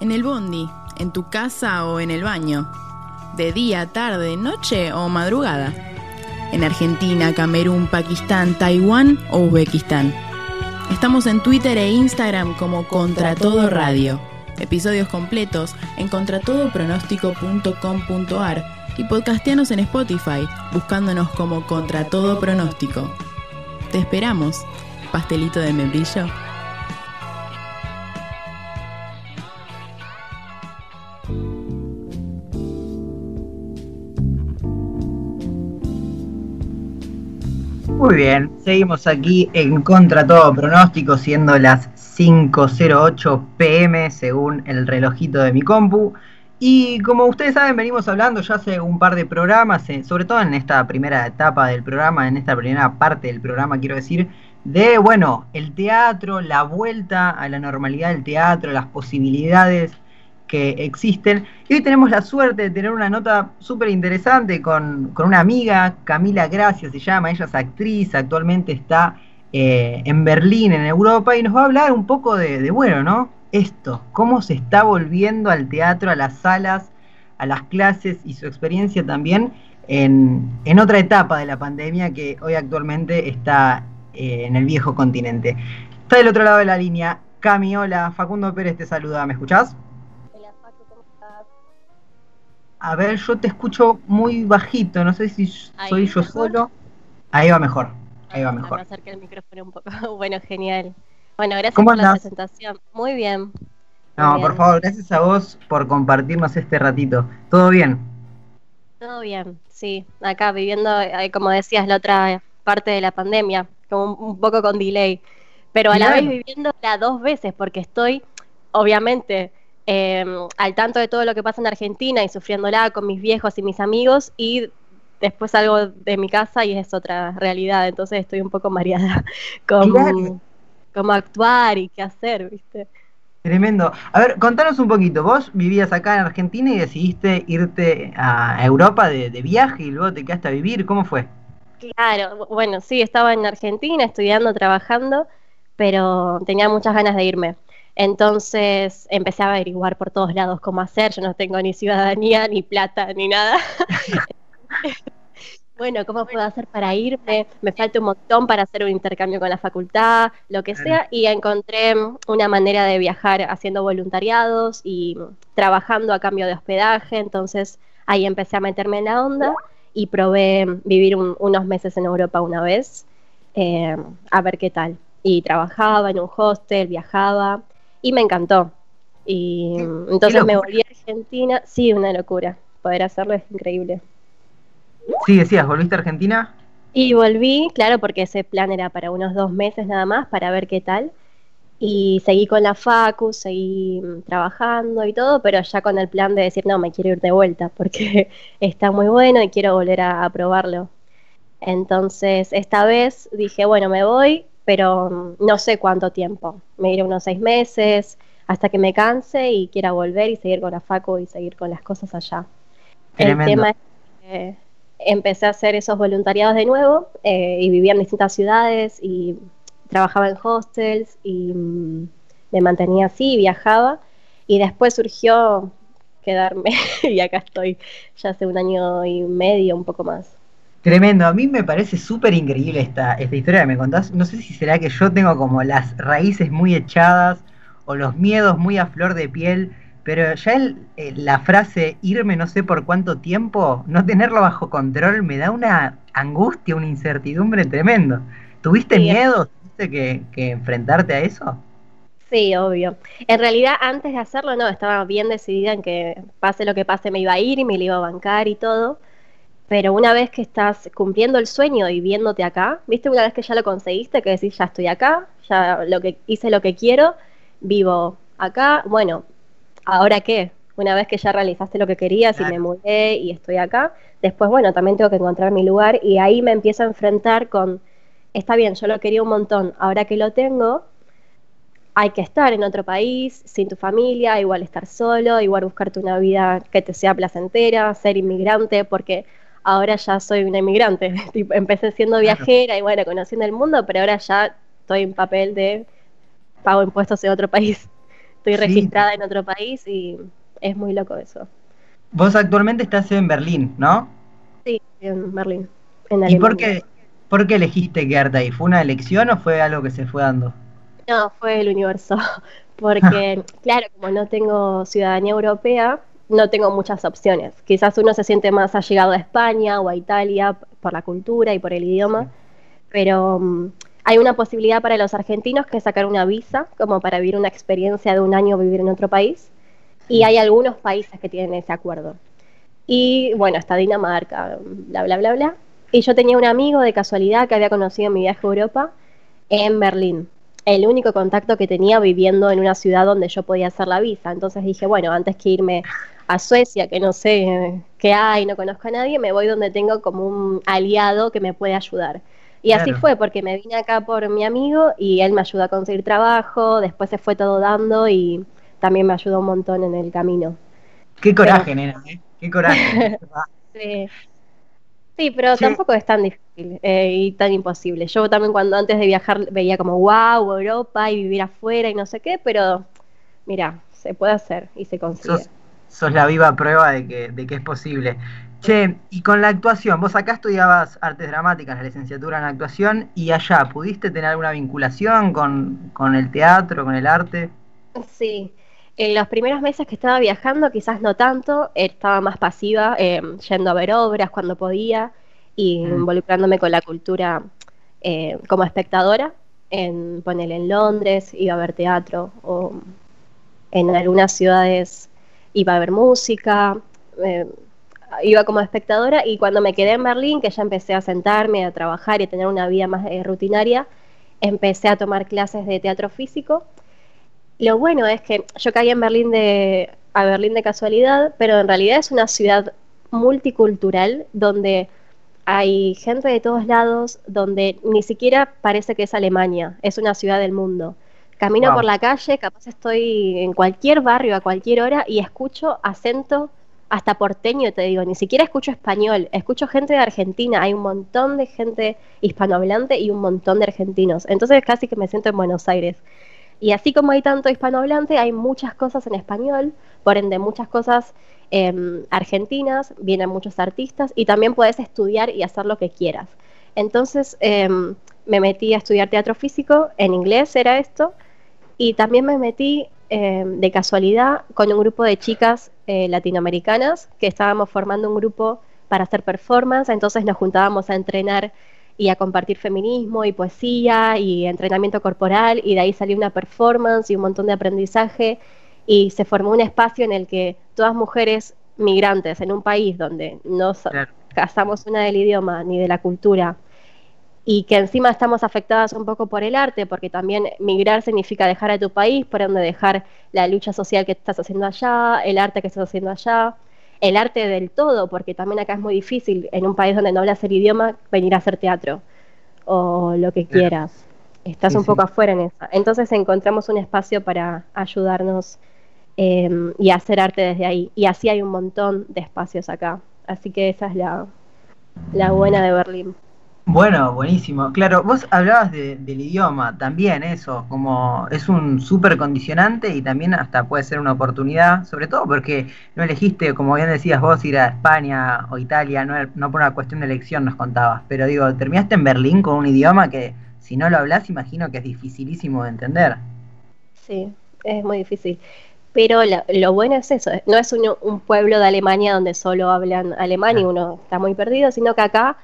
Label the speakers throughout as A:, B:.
A: En el bondi, en tu casa o en el baño. De día, tarde, noche o madrugada. En Argentina, Camerún, Pakistán, Taiwán o Uzbekistán. Estamos en Twitter e Instagram como Contra Todo Radio. Episodios completos en contratodopronóstico.com.ar y podcastianos en Spotify, buscándonos como Contra Todo Pronóstico. Te esperamos, pastelito de membrillo.
B: Muy bien, seguimos aquí en contra todo pronóstico, siendo las 5.08 pm según el relojito de mi compu. Y como ustedes saben, venimos hablando ya hace un par de programas, eh, sobre todo en esta primera etapa del programa, en esta primera parte del programa, quiero decir, de, bueno, el teatro, la vuelta a la normalidad del teatro, las posibilidades que existen. Y hoy tenemos la suerte de tener una nota súper interesante con, una amiga, Camila Gracia se llama, ella es actriz, actualmente está eh, en Berlín, en Europa, y nos va a hablar un poco de, bueno, ¿no? Esto, cómo se está volviendo al teatro, a las salas, a las clases y su experiencia también en, otra etapa de la pandemia que hoy actualmente está eh, en el viejo continente. Está del otro lado de la línea Cami, hola, Facundo Pérez te saluda, ¿me escuchás? A ver, yo te escucho muy bajito, no sé si soy yo solo. Ahí va mejor, ahí va mejor.
C: Me el micrófono un poco. bueno, genial. Bueno, gracias por la presentación. Muy bien.
B: no, por favor, gracias a vos por compartirnos este ratito. ¿Todo bien?
C: Todo bien, sí. Acá viviendo, eh, como decías, la otra parte de la pandemia, como un poco con delay. Pero a la vez viviéndola dos veces, porque estoy, obviamente, Em, al tanto de todo lo que pasa en Argentina y sufriéndola con mis viejos y mis amigos y después salgo de mi casa y es otra realidad, entonces estoy un poco mareada con cómo actuar y qué hacer, ¿viste?
B: Tremendo. A ver, contanos un poquito. Vos vivías acá en Argentina y decidiste irte a Europa de, de viaje y luego te quedaste a vivir. ¿Cómo fue?
C: Claro, bueno, sí, estaba en Argentina estudiando, trabajando, pero tenía muchas ganas de irme. Entonces empecé a averiguar por todos lados cómo hacer. Yo no tengo ni ciudadanía, ni plata, ni nada. bueno, ¿cómo puedo hacer para irme? Me falta un montón para hacer un intercambio con la facultad, lo que sea. Y encontré una manera de viajar haciendo voluntariados y trabajando a cambio de hospedaje. Entonces ahí empecé a meterme en la onda y probé vivir unos meses en Europa una vez, eh, a ver qué tal. Y trabajaba en un hostel, viajaba y me encantó. Y entonces me volví a Argentina, sí, una locura. Poder hacerlo es increíble.
B: Sí, decías, ¿volviste a Argentina?
C: Y volví, claro, porque ese plan era para unos dos meses nada más, para ver qué tal. Y seguí con la facu, seguí mm, trabajando y todo, pero ya con el plan de decir, no, me quiero ir de vuelta, porque está muy bueno y quiero volver a probarlo. Entonces, esta vez dije, bueno, me voy, pero mm, no sé cuánto tiempo. Me iré unos seis meses hasta que me canse y quiera volver y seguir con la facu y seguir con las cosas allá. El tema es que empecé a hacer esos voluntariados de nuevo eh, y vivía en distintas ciudades y trabajaba en hostels y mm, me mantenía así, viajaba y después surgió quedarme y acá estoy ya hace un año y medio, un poco más.
B: Tremendo, a mí me parece súper increíble esta, esta historia que me contás. No sé si será que yo tengo como las raíces muy echadas o los miedos muy a flor de piel, pero ya el, eh, la frase irme no sé por cuánto tiempo, no tenerlo bajo control, me da una angustia, una incertidumbre tremendo. ¿Tuviste miedo? ¿Tuviste que, que enfrentarte a eso?
C: Sí, obvio. En realidad, antes de hacerlo, no, estaba bien decidida en que pase lo que pase, me iba a ir y me lo iba a bancar y todo pero una vez que estás cumpliendo el sueño y viéndote acá, ¿viste? Una vez que ya lo conseguiste, que decís, ya estoy acá, ya lo que hice lo que quiero, vivo acá, bueno, ¿ahora qué? Una vez que ya realizaste lo que querías y me mudé y estoy acá, después, bueno, también tengo que encontrar mi lugar y ahí me empiezo a enfrentar con, está bien, yo lo quería un montón, ahora que lo tengo, hay que estar en otro país, sin tu familia, igual estar solo, igual buscarte una vida que te sea placentera, ser inmigrante, porque ahora ya soy una inmigrante. empecé siendo viajera y bueno, conociendo el mundo, pero ahora ya estoy en papel de pago impuestos en otro país. Estoy registrada en otro país y es muy loco eso.
B: Vos actualmente estás en Berlín, ¿no?
C: Sí, en Berlín.
B: ¿Y por qué, por qué elegiste quedarte ahí? ¿Fue una elección o fue algo que se fue dando?
C: No, fue el universo. Porque, claro, como no tengo ciudadanía europea, no tengo muchas opciones. Quizás uno se siente más allegado a España o a Italia por la cultura y por el idioma, pero mm, hay una posibilidad para los argentinos que sacar una visa como para vivir una experiencia de un año vivir en otro país y hay algunos países que tienen ese acuerdo. Y bueno, está Dinamarca, bla, bla, bla, bla. Y yo tenía un amigo de casualidad que había conocido en mi viaje a Europa en Berlín. El único contacto que tenía viviendo en una ciudad donde yo podía hacer la visa. Entonces dije, bueno, antes que irme a Suecia, que no sé qué hay, no conozco a nadie, me voy donde tengo como un aliado que me puede ayudar. Y así fue, porque me vine acá por mi amigo y él me ayudó a conseguir trabajo, después se fue todo dando y también me ayudó un montón en el camino.
B: Qué coraje, nena, ¿eh? Qué coraje.
C: sí. sí. pero tampoco es tan difícil eh, y tan imposible. Yo también cuando antes de viajar veía como, wow, Europa y vivir afuera y no sé qué, pero mira, se puede hacer y se consigue
B: sos la viva prueba de que, de que es posible. Che, y con la actuación, vos acá estudiabas artes dramáticas, la licenciatura en actuación, y allá, ¿pudiste tener alguna vinculación con, el teatro, con el arte?
C: Sí, en los primeros meses que estaba viajando, quizás no tanto, estaba más pasiva, em, yendo a ver obras cuando podía y mm. involucrándome con la cultura eh, como espectadora, en ponerle en Londres, iba a ver teatro, o en algunas ciudades iba a ver música, eh, iba como espectadora y cuando me quedé en Berlín, que ya empecé a sentarme, a trabajar y a tener una vida más eh, rutinaria, empecé a tomar clases de teatro físico. Lo bueno es que yo caí en Berlín de, a Berlín de casualidad, pero en realidad es una ciudad multicultural donde hay gente de todos lados, donde ni siquiera parece que es Alemania, es una ciudad del mundo. Camino por la calle, capaz estoy en cualquier barrio a cualquier hora y escucho acento hasta porteño, te digo, ni siquiera escucho español, escucho gente de Argentina, hay un montón de gente hispanohablante y un montón de argentinos, entonces casi que me siento en Buenos Aires. Y así como hay tanto hispanohablante, hay muchas cosas en español, por ende muchas cosas em, argentinas, vienen muchos artistas y también puedes estudiar y hacer lo que quieras. Entonces em, me metí a estudiar teatro físico, en inglés era esto, y también me metí eh, de casualidad con un grupo de chicas eh, latinoamericanas que estábamos formando un grupo para hacer performance, entonces nos juntábamos a entrenar y a compartir feminismo y poesía y entrenamiento corporal. Y de ahí salió una performance y un montón de aprendizaje. Y se formó un espacio en el que todas mujeres migrantes en un país donde no casamos una del idioma ni de la cultura y que encima estamos afectadas un poco por el arte, porque también migrar significa dejar a tu país, por donde dejar la lucha social que estás haciendo allá, el arte que estás haciendo allá, el arte del todo, porque también acá es muy difícil en un país donde no hablas el idioma venir a hacer teatro o lo que quieras. Estás un poco afuera en eso. Entonces encontramos un espacio para ayudarnos em, y hacer arte desde ahí. Y así hay un montón de espacios acá. Así que esa es la, la buena de Berlín.
B: Bueno, buenísimo. Claro, vos hablabas del idioma, también eso, como es un súper condicionante y también hasta puede ser una oportunidad, sobre todo porque no elegiste, como bien decías vos, ir a España o Italia, no, no por una cuestión de elección nos contabas, pero digo, terminaste en Berlín con un idioma que si no lo hablas imagino que es dificilísimo de entender.
C: Sí, es muy difícil. Pero lo, bueno es eso, no es un, un, pueblo de Alemania donde solo hablan alemán y uno está muy perdido, sino que acá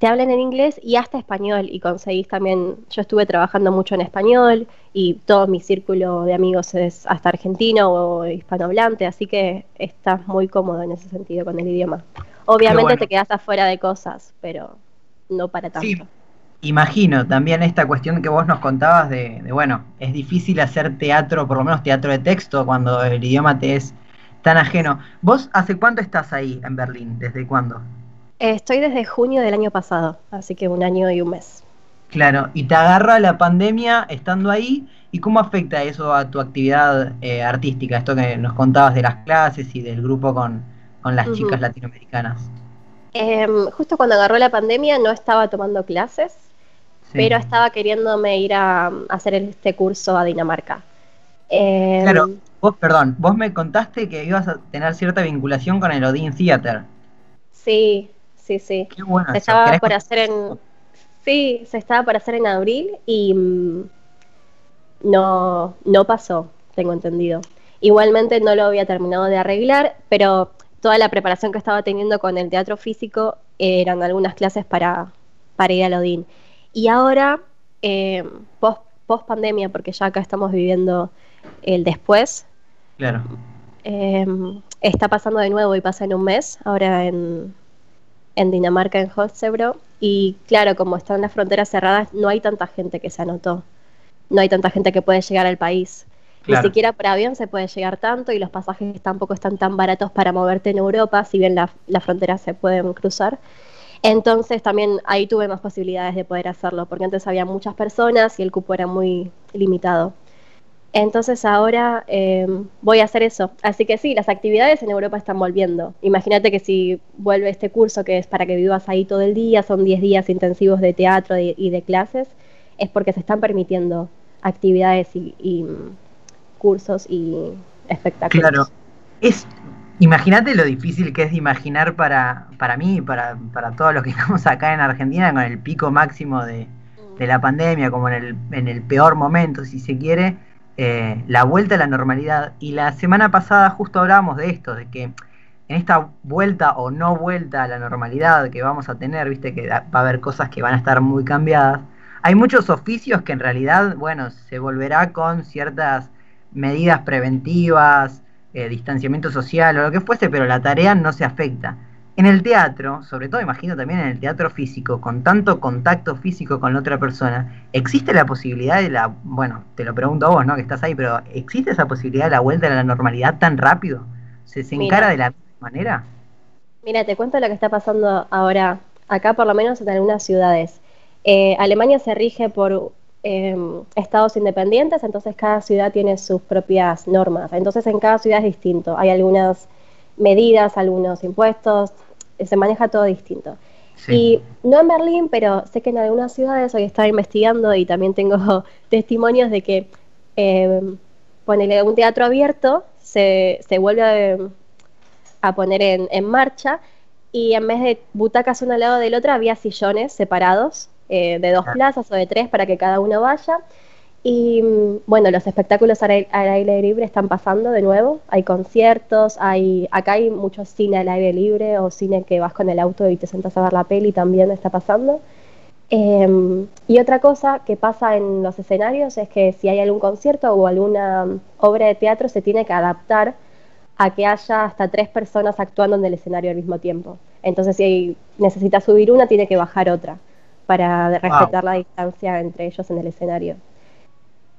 C: te hablan en inglés y hasta español y conseguís también, yo estuve trabajando mucho en español y todo mi círculo de amigos es hasta argentino o hispanohablante, así que estás muy cómodo en ese sentido con el idioma. Obviamente te quedas afuera de cosas, pero no para tanto. Sí.
B: Imagino también esta cuestión que vos nos contabas de, de, bueno, es difícil hacer teatro, por lo menos teatro de texto, cuando el idioma te es tan ajeno. ¿Vos hace cuánto estás ahí en Berlín? ¿Desde cuándo?
C: Estoy desde junio del año pasado, así que un año y un mes.
B: Claro, y te agarra la pandemia estando ahí, ¿y cómo afecta eso a tu actividad eh, artística? Esto que nos contabas de las clases y del grupo con, las chicas latinoamericanas.
C: Em, justo cuando agarró la pandemia no estaba tomando clases, pero estaba queriéndome ir a, hacer este curso a Dinamarca. Em,
B: Claro, vos, perdón, vos me contaste que ibas a tener cierta vinculación con el Odin Theater.
C: Sí, sí, sí.
B: Qué bueno
C: Se
B: eso.
C: estaba
B: ¿Querés
C: por hacer en. Sí, se estaba por hacer en abril y mm, no, no pasó, tengo entendido. Igualmente no lo había terminado de arreglar, pero toda la preparación que estaba teniendo con el teatro físico eran algunas clases para, para ir al Odín. Y ahora, eh, post, post pandemia, porque ya acá estamos viviendo el después,
B: Claro.
C: eh, está pasando de nuevo y pasa en un mes, ahora en, en Dinamarca, en Holstebro. Y claro, como están las fronteras cerradas, no hay tanta gente que se anotó. No hay tanta gente que puede llegar al país.
B: Claro.
C: Ni siquiera por avión se puede llegar tanto y los pasajes tampoco están tan baratos para moverte en Europa, si bien la- las fronteras se pueden cruzar. Entonces también ahí tuve más posibilidades de poder hacerlo, porque antes había muchas personas y el cupo era muy limitado. Entonces ahora eh, voy a hacer eso. Así que sí, las actividades en Europa están volviendo. Imagínate que si vuelve este curso que es para que vivas ahí todo el día, son 10 días intensivos de teatro y, de clases, es porque se están permitiendo actividades y, y, mm, cursos y espectáculos.
B: Claro. Es, imagínate lo difícil que es de imaginar para, para mí, para, para todos los que estamos acá en Argentina, con el pico máximo de, de la pandemia, como en el, en el peor momento, si se quiere, eh, la vuelta a la normalidad. Y la semana pasada justo hablábamos de esto, de que en esta vuelta o no vuelta a la normalidad que vamos a tener, viste que va a haber cosas que van a estar muy cambiadas. Hay muchos oficios que en realidad, bueno, se volverá con ciertas medidas preventivas, eh, distanciamiento social o lo que fuese, pero la tarea no se afecta. En el teatro, sobre todo imagino también en el teatro físico, con tanto contacto físico con la otra persona, ¿existe la posibilidad de la, bueno, te lo pregunto a vos, ¿no? Que estás ahí, pero ¿existe esa posibilidad de la vuelta a la normalidad tan rápido? ¿Se, se
C: Mira.
B: encara de la misma manera?
C: Mira, te cuento lo que está pasando ahora, acá por lo menos en algunas ciudades. Eh, Alemania se rige por eh, estados independientes, entonces cada ciudad tiene sus propias normas. Entonces en cada ciudad es distinto. Hay algunas medidas, algunos impuestos, se maneja todo distinto. Y no en Berlín, pero sé que en algunas ciudades, hoy estaba investigando y también tengo testimonios de que eh, ponele un teatro abierto se, se vuelve a, a poner en, en marcha y en vez de butacas uno al lado del otro había sillones separados eh, de dos
B: Ah.
C: plazas o de tres para que cada uno vaya. Y bueno, los espectáculos al aire, libre están pasando de nuevo. Hay conciertos, hay acá hay mucho cine al aire libre o cine que vas con el auto y te sentas a ver la peli también está pasando. Eh, y otra cosa que pasa en los escenarios es que si hay algún concierto o alguna obra de teatro se tiene que adaptar a que haya hasta tres personas actuando en el escenario al mismo tiempo. Entonces si necesita subir una, tiene que bajar otra para respetar la distancia entre ellos en el escenario.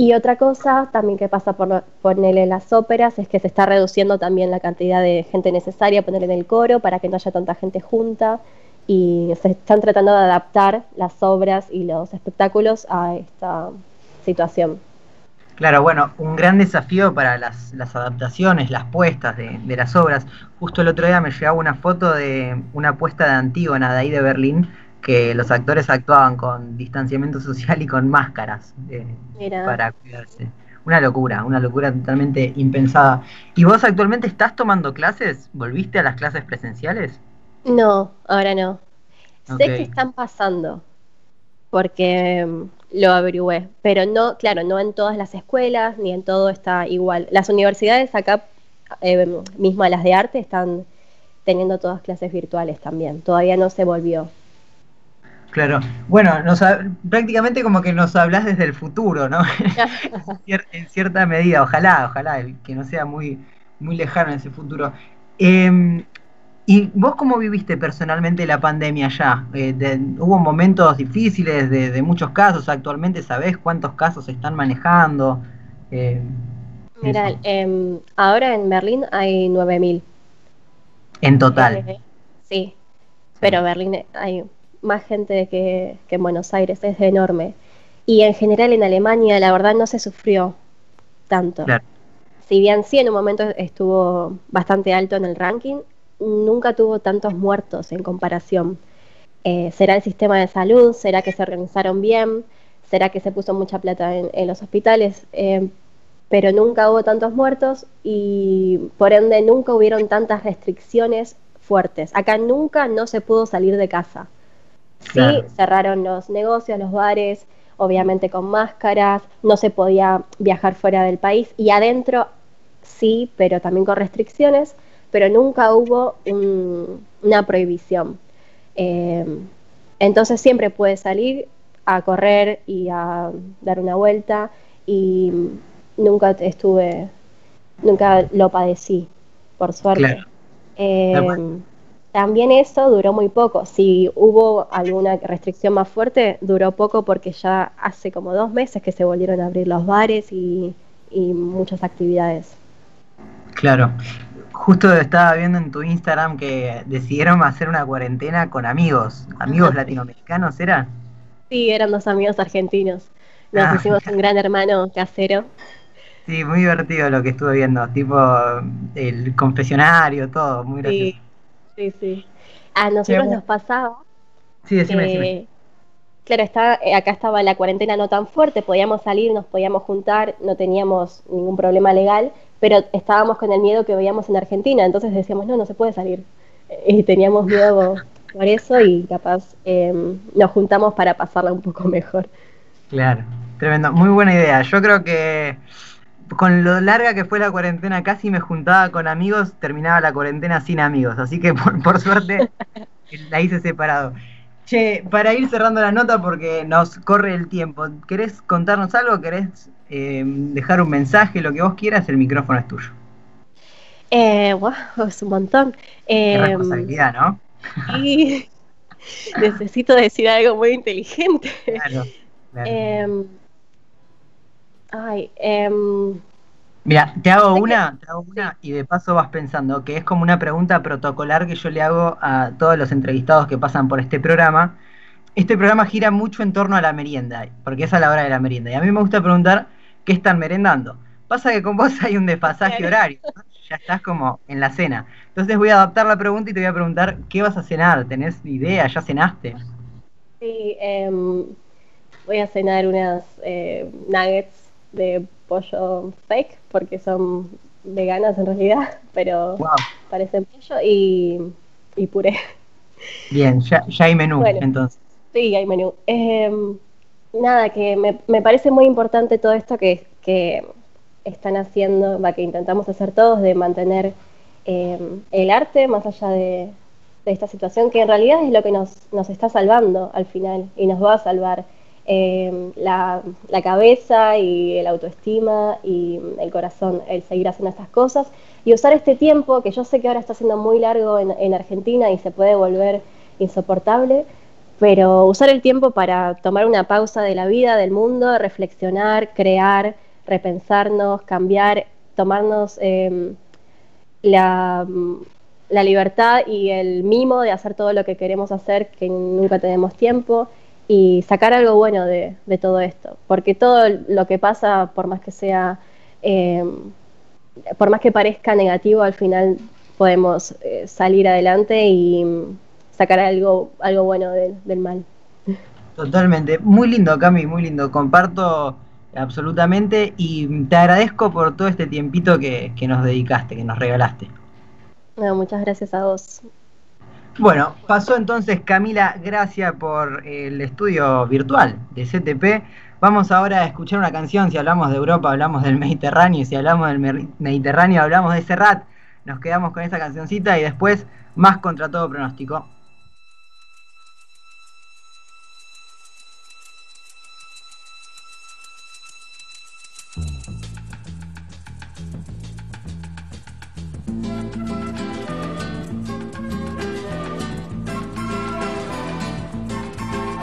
C: Y otra cosa también que pasa por ponerle las óperas es que se está reduciendo también la cantidad de gente necesaria, poner en el coro para que no haya tanta gente junta y se están tratando de adaptar las obras y los espectáculos a esta situación.
B: Claro, bueno, un gran desafío para las, las adaptaciones, las puestas de, de las obras. Justo el otro día me llegaba una foto de una puesta de Antígona de ahí de Berlín, que los actores actuaban con distanciamiento social y con máscaras eh, para cuidarse. Una locura, una locura totalmente impensada. ¿Y vos actualmente estás tomando clases? ¿Volviste a las clases presenciales?
C: No, ahora no. Sé que están pasando, porque mm, lo averigüé, pero no, claro, no en todas las escuelas, ni en todo está igual. Las universidades acá, eh, mismo las de arte, están teniendo todas clases virtuales también. Todavía no se volvió.
B: Claro, bueno, nos, prácticamente como que nos hablas desde el futuro, ¿no? En cierta medida, ojalá, ojalá, que no sea muy, muy lejano ese futuro. Eh, ¿Y vos cómo viviste personalmente la pandemia ya? Eh, de- ¿Hubo momentos difíciles de, de muchos casos? ¿Actualmente sabés cuántos casos se están manejando? Eh,
C: Mira, em, ahora en Berlín hay 9.000.
B: en total.
C: Sí, pero Berlín hay más gente que, que en Buenos Aires, es enorme. Y en general en Alemania, la verdad, no se sufrió tanto.
B: Claro.
C: Si bien sí en un momento estuvo bastante alto en el ranking, nunca tuvo tantos muertos en comparación. Eh, ¿Será el sistema de salud? ¿Será que se organizaron bien? ¿Será que se puso mucha plata en, en los hospitales? Eh, pero nunca hubo tantos muertos y por ende nunca hubieron tantas restricciones fuertes. Acá nunca no se pudo salir de casa. Sí, cerraron los negocios, los bares, obviamente con máscaras, no se podía viajar fuera del país y adentro sí, pero también con restricciones, pero nunca hubo una prohibición. Eh, entonces siempre puedes salir a correr y a dar una vuelta y nunca estuve, nunca lo padecí, por suerte. Eh, también eso duró muy poco. Si hubo alguna restricción más fuerte, duró poco porque ya hace como dos meses que se volvieron a abrir los bares y, muchas actividades.
B: Claro. Justo estaba viendo en tu Instagram que decidieron hacer una cuarentena con amigos. ¿Amigos latinoamericanos era?
C: Sí, eran dos amigos argentinos. Nos ah. hicimos un gran hermano casero.
B: Sí, muy divertido lo que estuve viendo, tipo el confesionario, todo, muy gracioso.
C: Sí, sí. A nosotros nos pasaba.
B: Sí, decime,
C: Claro, está, eh, acá estaba la cuarentena no tan fuerte, podíamos salir, nos podíamos juntar, no teníamos ningún problema legal, pero estábamos con el miedo que veíamos en Argentina, entonces decíamos, no, no se puede salir. Y teníamos miedo por eso y capaz em, nos juntamos para pasarla un poco mejor.
B: Claro, tremendo, muy buena idea. Yo creo que con lo larga que fue la cuarentena, casi me juntaba con amigos, terminaba la cuarentena sin amigos. Así que por, suerte la hice separado. Che, para ir cerrando la nota porque nos corre el tiempo, ¿querés contarnos algo? ¿Querés eh, dejar un mensaje? Lo que vos quieras, el micrófono es tuyo.
C: Eh, wow, es un montón.
B: Eh, responsabilidad, ¿no?
C: Sí, necesito decir algo muy inteligente. Claro, claro. Em, Ay, em,
B: Mira, te hago una, te hago una y de paso vas pensando que es como una pregunta protocolar que yo le hago a todos los entrevistados que pasan por este programa. Este programa gira mucho en torno a la merienda, porque es a la hora de la merienda. Y a mí me gusta preguntar qué están merendando. Pasa que con vos hay un desfasaje horario, ya estás como en la cena. Entonces voy a adaptar la pregunta y te voy a preguntar qué vas a cenar. ¿Tenés idea? ¿Ya cenaste?
C: Sí, em, voy a cenar unas eh, nuggets de pollo fake, porque son veganas en realidad, pero parecen pollo y, y, puré.
B: Bien, ya, hay menú entonces.
C: Sí, hay menú. Em, nada, que me, me, parece muy importante todo esto que, que están haciendo, va, que intentamos hacer todos, de mantener em, el arte más allá de, de, esta situación, que en realidad es lo que nos, nos está salvando al final y nos va a salvar. Em, la, cabeza y el autoestima y el corazón, el seguir haciendo estas cosas y usar este tiempo, que yo sé que ahora está siendo muy largo en, Argentina y se puede volver insoportable, pero usar el tiempo para tomar una pausa de la vida, del mundo, reflexionar, crear, repensarnos, cambiar, tomarnos em, la, la libertad y el mimo de hacer todo lo que queremos hacer, que nunca tenemos tiempo y sacar algo bueno de, todo esto, porque todo lo que pasa, por más que sea, eh, por más que parezca negativo, al final podemos eh, salir adelante y sacar algo, algo bueno del mal.
B: Totalmente, muy lindo Cami, muy lindo, comparto absolutamente y te agradezco por todo este tiempito que, que nos dedicaste, que nos regalaste.
C: muchas gracias a vos.
B: Bueno, pasó entonces Camila, gracias por el estudio virtual de CTP. Vamos ahora a escuchar una canción, si hablamos de Europa hablamos del Mediterráneo, si hablamos del Mediterráneo hablamos de Serrat. Nos quedamos con esta cancioncita y después más contra todo pronóstico.